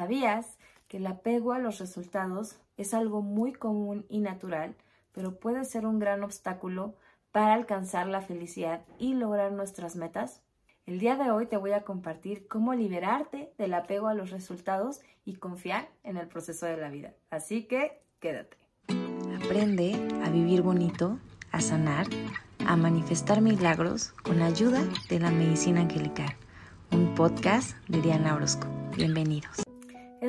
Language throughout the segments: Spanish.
¿Sabías que el apego a los resultados es algo muy común y natural, pero puede ser un gran obstáculo para alcanzar la felicidad y lograr nuestras metas? El día de hoy te voy a compartir cómo liberarte del apego a los resultados y confiar en el proceso de la vida. Así que quédate. Aprende a vivir bonito, a sanar, a manifestar milagros con ayuda de la medicina angelical. Un podcast de Diana Orozco. Bienvenidos.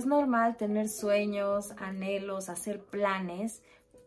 Es normal tener sueños, anhelos, hacer planes,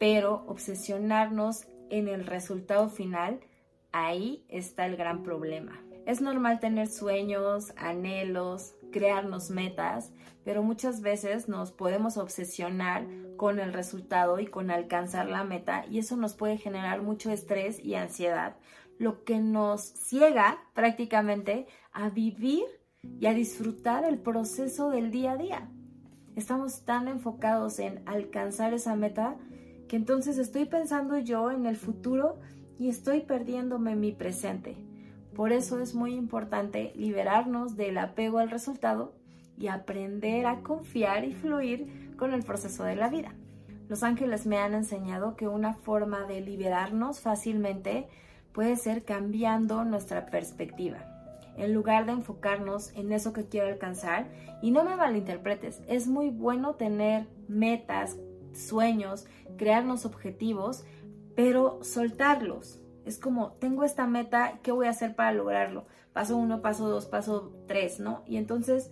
pero obsesionarnos en el resultado final, ahí está el gran problema. Es normal tener sueños, anhelos, crearnos metas, pero muchas veces nos podemos obsesionar con el resultado y con alcanzar la meta y eso nos puede generar mucho estrés y ansiedad, lo que nos ciega prácticamente a vivir y a disfrutar el proceso del día a día. Estamos tan enfocados en alcanzar esa meta que entonces estoy pensando yo en el futuro y estoy perdiéndome mi presente. Por eso es muy importante liberarnos del apego al resultado y aprender a confiar y fluir con el proceso de la vida. Los ángeles me han enseñado que una forma de liberarnos fácilmente puede ser cambiando nuestra perspectiva en lugar de enfocarnos en eso que quiero alcanzar. Y no me malinterpretes, es muy bueno tener metas, sueños, crearnos objetivos, pero soltarlos. Es como, tengo esta meta, ¿qué voy a hacer para lograrlo? Paso uno, paso dos, paso tres, ¿no? Y entonces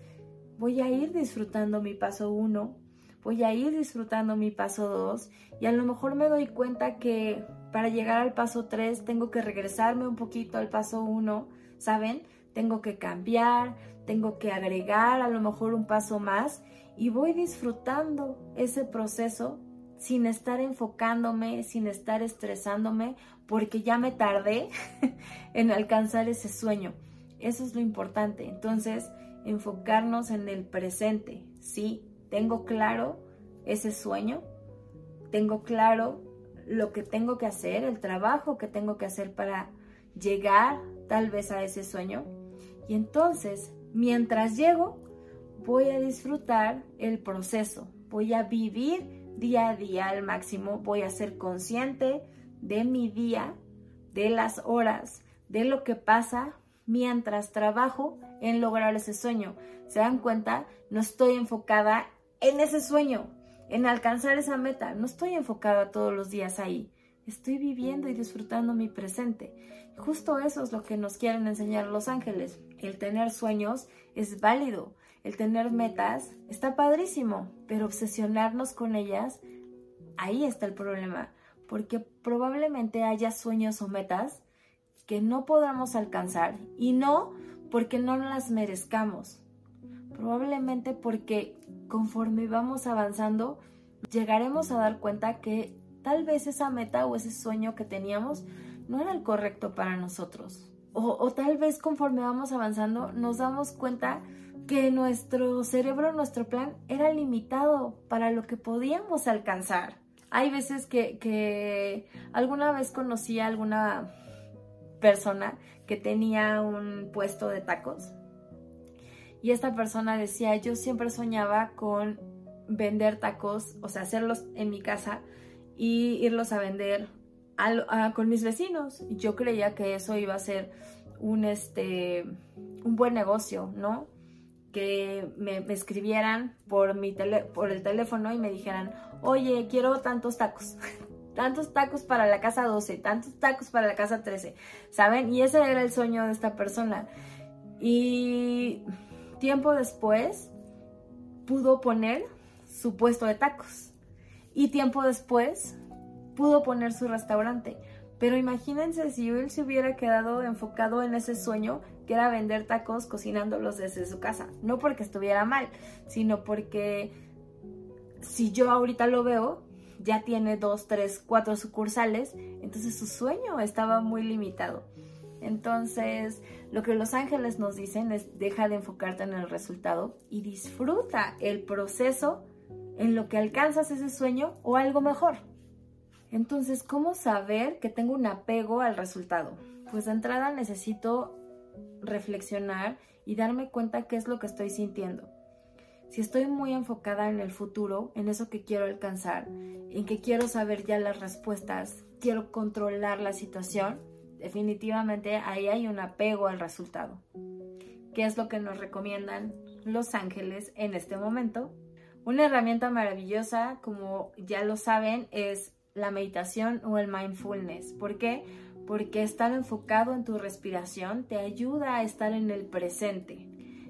voy a ir disfrutando mi paso uno, voy a ir disfrutando mi paso dos, y a lo mejor me doy cuenta que para llegar al paso tres tengo que regresarme un poquito al paso uno, ¿saben? Tengo que cambiar, tengo que agregar a lo mejor un paso más y voy disfrutando ese proceso sin estar enfocándome, sin estar estresándome, porque ya me tardé en alcanzar ese sueño. Eso es lo importante. Entonces, enfocarnos en el presente. Sí, tengo claro ese sueño, tengo claro lo que tengo que hacer, el trabajo que tengo que hacer para llegar tal vez a ese sueño, y entonces, mientras llego, voy a disfrutar el proceso, voy a vivir día a día al máximo, voy a ser consciente de mi día, de las horas, de lo que pasa mientras trabajo en lograr ese sueño. ¿Se dan cuenta? No estoy enfocada en ese sueño, en alcanzar esa meta. No estoy enfocada todos los días ahí. Estoy viviendo y disfrutando mi presente. Justo eso es lo que nos quieren enseñar los ángeles. El tener sueños es válido. El tener metas está padrísimo, pero obsesionarnos con ellas, ahí está el problema. Porque probablemente haya sueños o metas que no podamos alcanzar y no porque no las merezcamos. Probablemente porque conforme vamos avanzando, llegaremos a dar cuenta que tal vez esa meta o ese sueño que teníamos no era el correcto para nosotros. O, tal vez conforme vamos avanzando nos damos cuenta que nuestro cerebro, nuestro plan era limitado para lo que podíamos alcanzar. Hay veces que, que alguna vez conocí a alguna persona que tenía un puesto de tacos y esta persona decía, yo siempre soñaba con vender tacos, o sea, hacerlos en mi casa y irlos a vender con mis vecinos. Yo creía que eso iba a ser un, este, un buen negocio, ¿no? Que me, escribieran por, mi por el teléfono y me dijeran, oye, quiero tantos tacos. tantos tacos para la casa 12, tantos tacos para la casa 13, ¿saben? Y ese era el sueño de esta persona. Y tiempo después pudo poner su puesto de tacos. Y tiempo después pudo poner su restaurante. Pero imagínense si él se hubiera quedado enfocado en ese sueño que era vender tacos cocinándolos desde su casa. No porque estuviera mal, sino porque si yo ahorita lo veo, ya tiene dos, tres, cuatro sucursales, entonces su sueño estaba muy limitado. Entonces, lo que los ángeles nos dicen es deja de enfocarte en el resultado y disfruta el proceso en lo que alcanzas ese sueño o algo mejor. Entonces, ¿cómo saber que tengo un apego al resultado? Pues de entrada necesito reflexionar y darme cuenta qué es lo que estoy sintiendo. Si estoy muy enfocada en el futuro, en eso que quiero alcanzar, en que quiero saber ya las respuestas, quiero controlar la situación, definitivamente ahí hay un apego al resultado. ¿Qué es lo que nos recomiendan los ángeles en este momento? Una herramienta maravillosa, como ya lo saben, es la meditación o el mindfulness. ¿Por qué? Porque estar enfocado en tu respiración te ayuda a estar en el presente.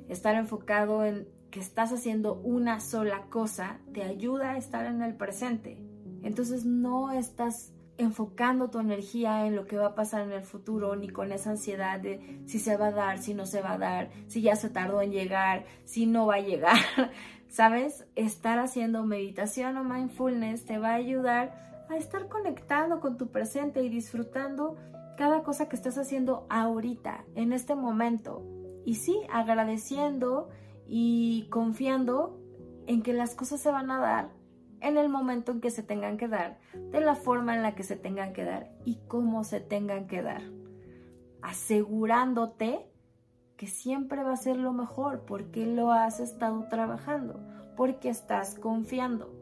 Estar enfocado en que estás haciendo una sola cosa te ayuda a estar en el presente. Entonces no estás enfocando tu energía en lo que va a pasar en el futuro, ni con esa ansiedad de si se va a dar, si no se va a dar, si ya se tardó en llegar, si no va a llegar. ¿Sabes? Estar haciendo meditación o mindfulness te va a ayudar a estar conectado con tu presente y disfrutando cada cosa que estás haciendo ahorita, en este momento. Y sí, agradeciendo y confiando en que las cosas se van a dar en el momento en que se tengan que dar, de la forma en la que se tengan que dar y cómo se tengan que dar, asegurándote que siempre va a ser lo mejor porque lo has estado trabajando, porque estás confiando,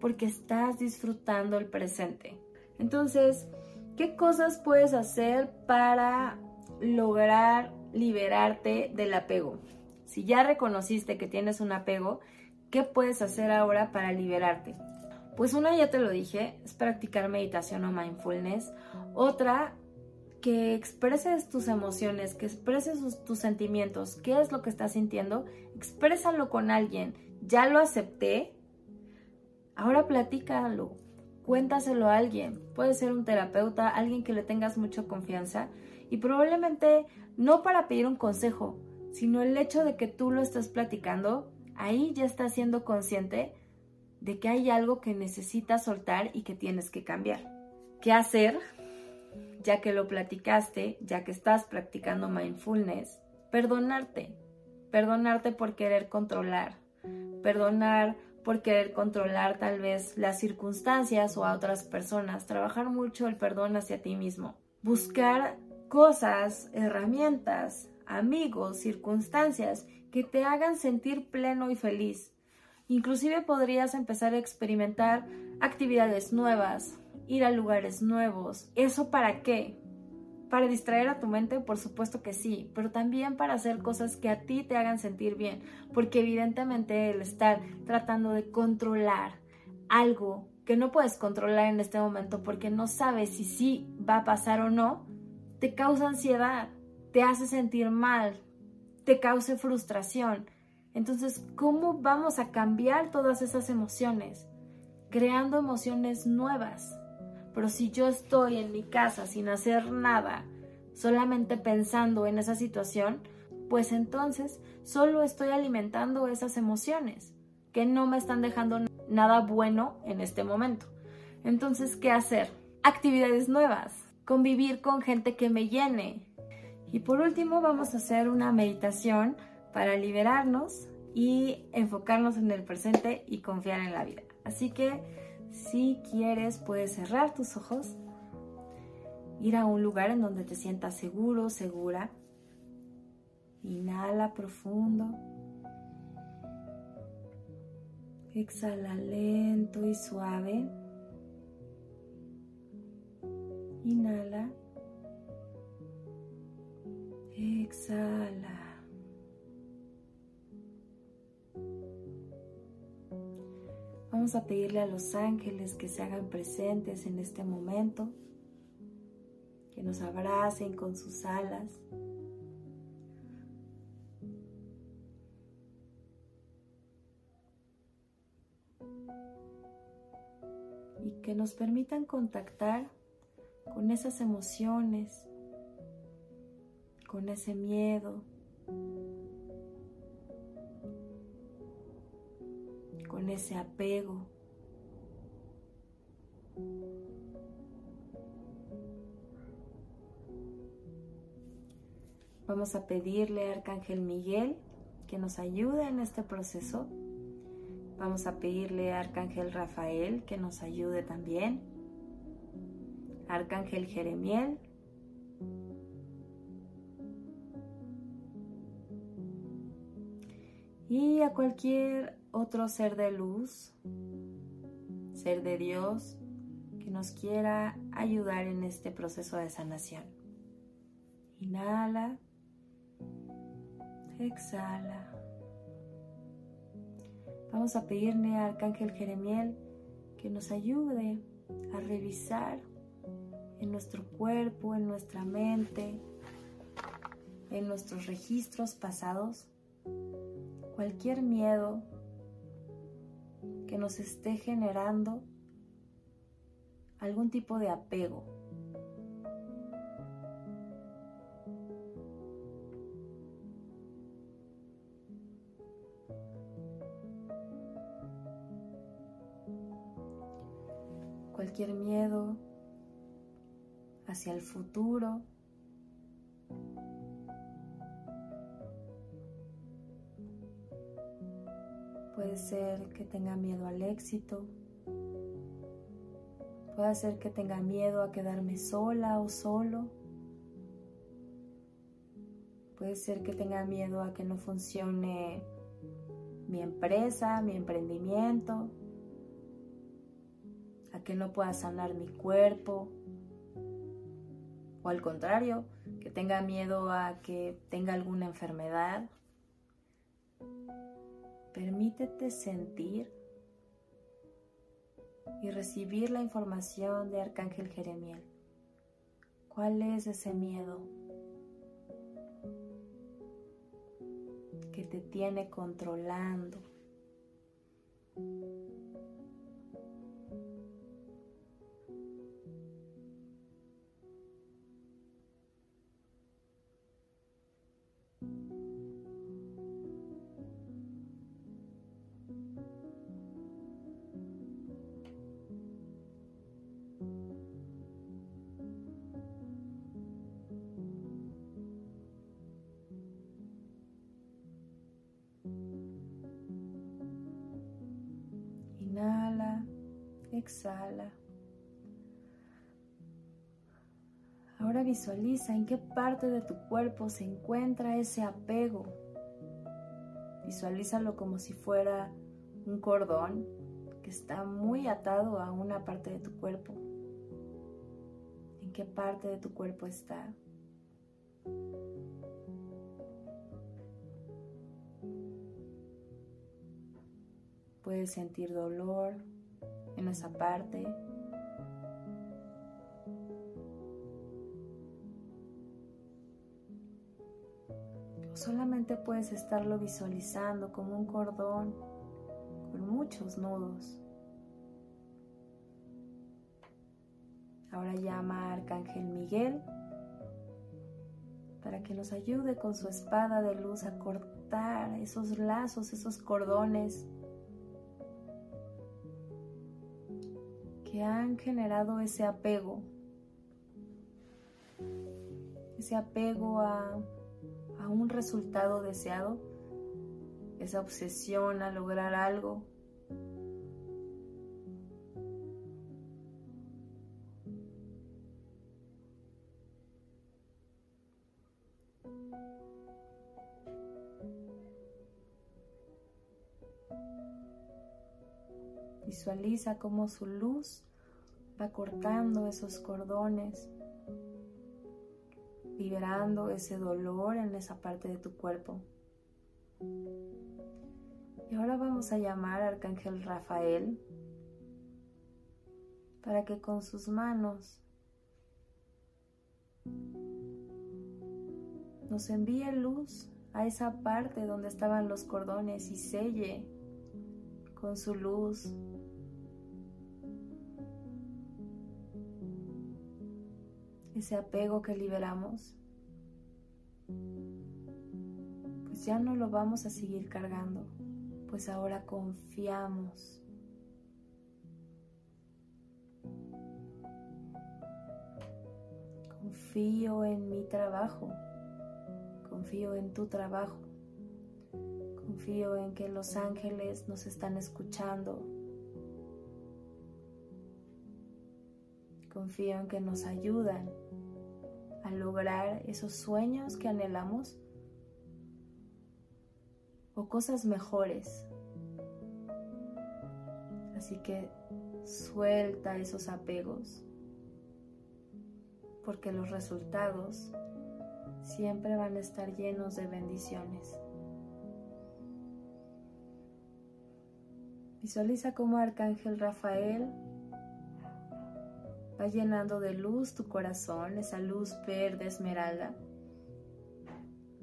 porque estás disfrutando el presente. Entonces, ¿qué cosas puedes hacer para lograr liberarte del apego? Si ya reconociste que tienes un apego, ¿qué puedes hacer ahora para liberarte? Pues una ya te lo dije, es practicar meditación o mindfulness. Otra que expreses tus emociones, que expreses tus sentimientos, qué es lo que estás sintiendo, exprésalo con alguien. Ya lo acepté, ahora platícalo, cuéntaselo a alguien. Puede ser un terapeuta, alguien que le tengas mucha confianza y probablemente no para pedir un consejo, sino el hecho de que tú lo estás platicando, ahí ya estás siendo consciente de que hay algo que necesitas soltar y que tienes que cambiar. ¿Qué hacer? ya que lo platicaste, ya que estás practicando mindfulness, perdonarte, perdonarte por querer controlar, perdonar por querer controlar tal vez las circunstancias o a otras personas, trabajar mucho el perdón hacia ti mismo, buscar cosas, herramientas, amigos, circunstancias que te hagan sentir pleno y feliz. Inclusive podrías empezar a experimentar actividades nuevas, ir a lugares nuevos. ¿Eso para qué? Para distraer a tu mente, por supuesto que sí, pero también para hacer cosas que a ti te hagan sentir bien, porque evidentemente el estar tratando de controlar algo que no puedes controlar en este momento porque no sabes si sí va a pasar o no, te causa ansiedad, te hace sentir mal, te causa frustración. Entonces, ¿cómo vamos a cambiar todas esas emociones? Creando emociones nuevas. Pero si yo estoy en mi casa sin hacer nada, solamente pensando en esa situación, pues entonces solo estoy alimentando esas emociones que no me están dejando nada bueno en este momento. Entonces, ¿qué hacer? Actividades nuevas, convivir con gente que me llene. Y por último, vamos a hacer una meditación para liberarnos y enfocarnos en el presente y confiar en la vida. Así que si quieres, puedes cerrar tus ojos, ir a un lugar en donde te sientas seguro, segura. Inhala profundo. Exhala lento y suave. Inhala. Exhala. Vamos a pedirle a los ángeles que se hagan presentes en este momento, que nos abracen con sus alas. Y que nos permitan contactar con esas emociones, con ese miedo, con ese apego. Vamos a pedirle a Arcángel Miguel que nos ayude en este proceso. Vamos a pedirle a Arcángel Rafael que nos ayude también. Arcángel Jeremiel y a cualquier otro ser de luz, ser de Dios, que nos quiera ayudar en este proceso de sanación. Inhala, exhala. Vamos a pedirle al Arcángel Jeremiel que nos ayude a revisar en nuestro cuerpo, en nuestra mente, en nuestros registros pasados, cualquier miedo que nos esté generando algún tipo de apego. Cualquier miedo hacia el futuro. Ser que tenga miedo al éxito. Puede ser que tenga miedo a quedarme sola o solo. Puede ser que tenga miedo a que no funcione mi empresa, mi emprendimiento, a que no pueda sanar mi cuerpo, o al contrario, que tenga miedo a que tenga alguna enfermedad. Permítete sentir y recibir la información de Arcángel Jeremiel. ¿Cuál es ese miedo que te tiene controlando? Exhala. Ahora visualiza en qué parte de tu cuerpo se encuentra ese apego. Visualízalo como si fuera un cordón que está muy atado a una parte de tu cuerpo. ¿En qué parte de tu cuerpo está? Puedes sentir dolor esa parte. Solamente puedes estarlo visualizando como un cordón con muchos nudos. Ahora llama a Arcángel Miguel para que nos ayude con su espada de luz a cortar esos lazos, esos cordones que han generado ese apego, ese apego a, a un resultado deseado, esa obsesión a lograr algo. Visualiza cómo su luz va cortando esos cordones, liberando ese dolor en esa parte de tu cuerpo. Y ahora vamos a llamar al Arcángel Rafael para que con sus manos nos envíe luz a esa parte donde estaban los cordones y selle con su luz ese apego que liberamos, pues ya no lo vamos a seguir cargando, pues ahora confiamos. Confío en mi trabajo, confío en tu trabajo, confío en que los ángeles nos están escuchando, confío en que nos ayudan lograr esos sueños que anhelamos o cosas mejores. Así que suelta esos apegos porque los resultados siempre van a estar llenos de bendiciones. Visualiza cómo Arcángel Rafael va llenando de luz tu corazón, esa luz verde esmeralda.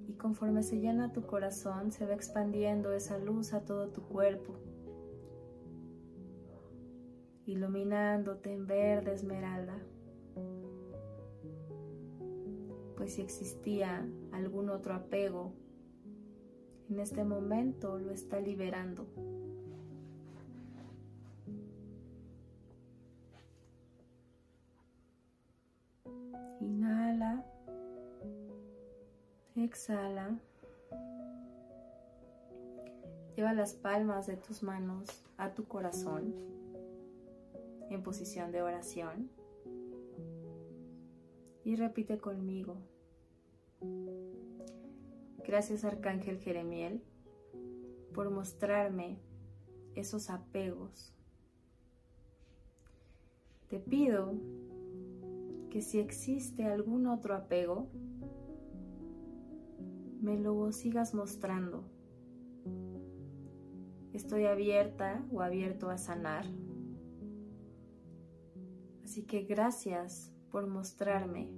Y conforme se llena tu corazón, se va expandiendo esa luz a todo tu cuerpo, iluminándote en verde esmeralda. Pues si existía algún otro apego, en este momento lo está liberando. Exhala. Lleva las palmas de tus manos a tu corazón en posición de oración y repite conmigo. Gracias Arcángel Jeremiel por mostrarme esos apegos. Te pido que si existe algún otro apego, me lo sigas mostrando. Estoy abierta o abierto a sanar. Así que gracias por mostrarme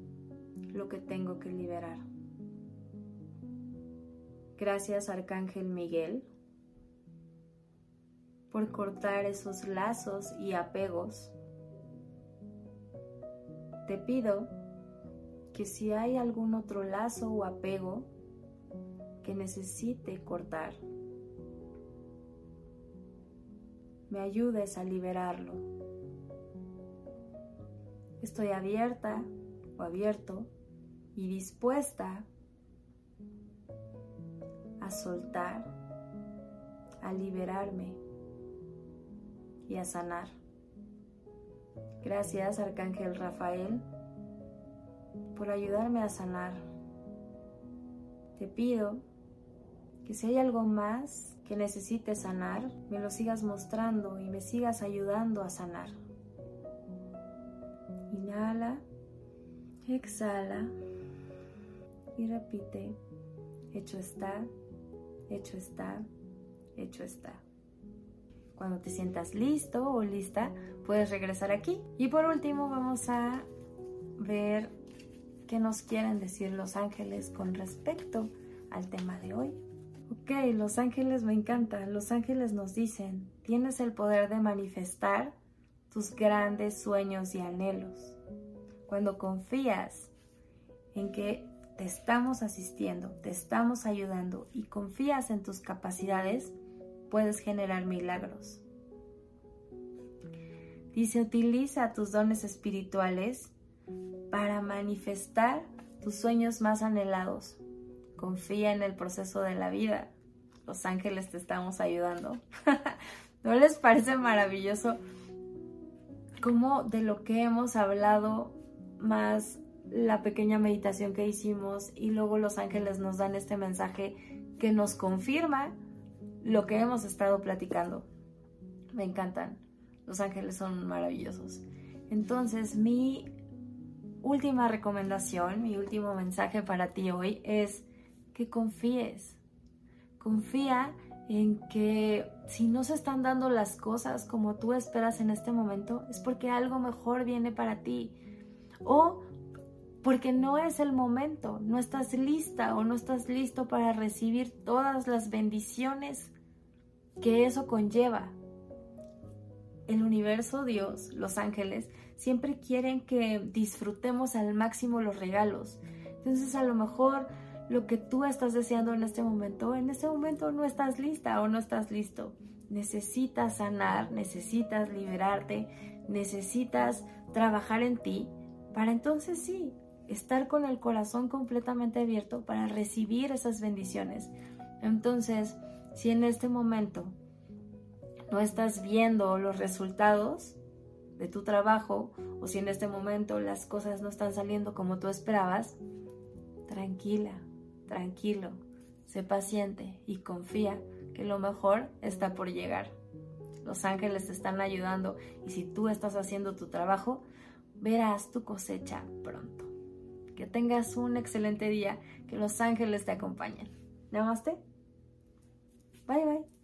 lo que tengo que liberar. Gracias Arcángel Miguel por cortar esos lazos y apegos te pido que si hay algún otro lazo o apego que necesite cortar, me ayudes a liberarlo. Estoy abierta o abierto y dispuesta a soltar, a liberarme y a sanar. Gracias, Arcángel Rafael, por ayudarme a sanar. Te pido que si hay algo más que necesites sanar, me lo sigas mostrando y me sigas ayudando a sanar. Inhala, exhala y repite, hecho está, hecho está, hecho está. Cuando te sientas listo o lista, puedes regresar aquí. Y por último vamos a ver qué nos quieren decir los ángeles con respecto al tema de hoy. Ok, los ángeles me encantan. Los ángeles nos dicen, tienes el poder de manifestar tus grandes sueños y anhelos. Cuando confías en que te estamos asistiendo, te estamos ayudando y confías en tus capacidades, puedes generar milagros. Dice, utiliza tus dones espirituales para manifestar tus sueños más anhelados. Confía en el proceso de la vida. Los ángeles te estamos ayudando. ¿No les parece maravilloso cómo de lo que hemos hablado más la pequeña meditación que hicimos y luego los ángeles nos dan este mensaje que nos confirma lo que hemos estado platicando. Me encantan. Los ángeles son maravillosos. Entonces, mi última recomendación, mi último mensaje para ti hoy es que confíes. Confía en que si no se están dando las cosas como tú esperas en este momento, es porque algo mejor viene para ti. O porque no es el momento, no estás lista o no estás listo para recibir todas las bendiciones que eso conlleva. El universo, Dios, los ángeles, siempre quieren que disfrutemos al máximo los regalos. Entonces a lo mejor lo que tú estás deseando en este momento, en este momento no estás lista o no estás listo. Necesitas sanar, necesitas liberarte, necesitas trabajar en ti para entonces sí, estar con el corazón completamente abierto para recibir esas bendiciones. Entonces, si en este momento no estás viendo los resultados de tu trabajo o si en este momento las cosas no están saliendo como tú esperabas, tranquila, tranquilo, sé paciente y confía que lo mejor está por llegar. Los ángeles te están ayudando y si tú estás haciendo tu trabajo, verás tu cosecha pronto. Que tengas un excelente día, que los ángeles te acompañen. Namaste. Bye bye.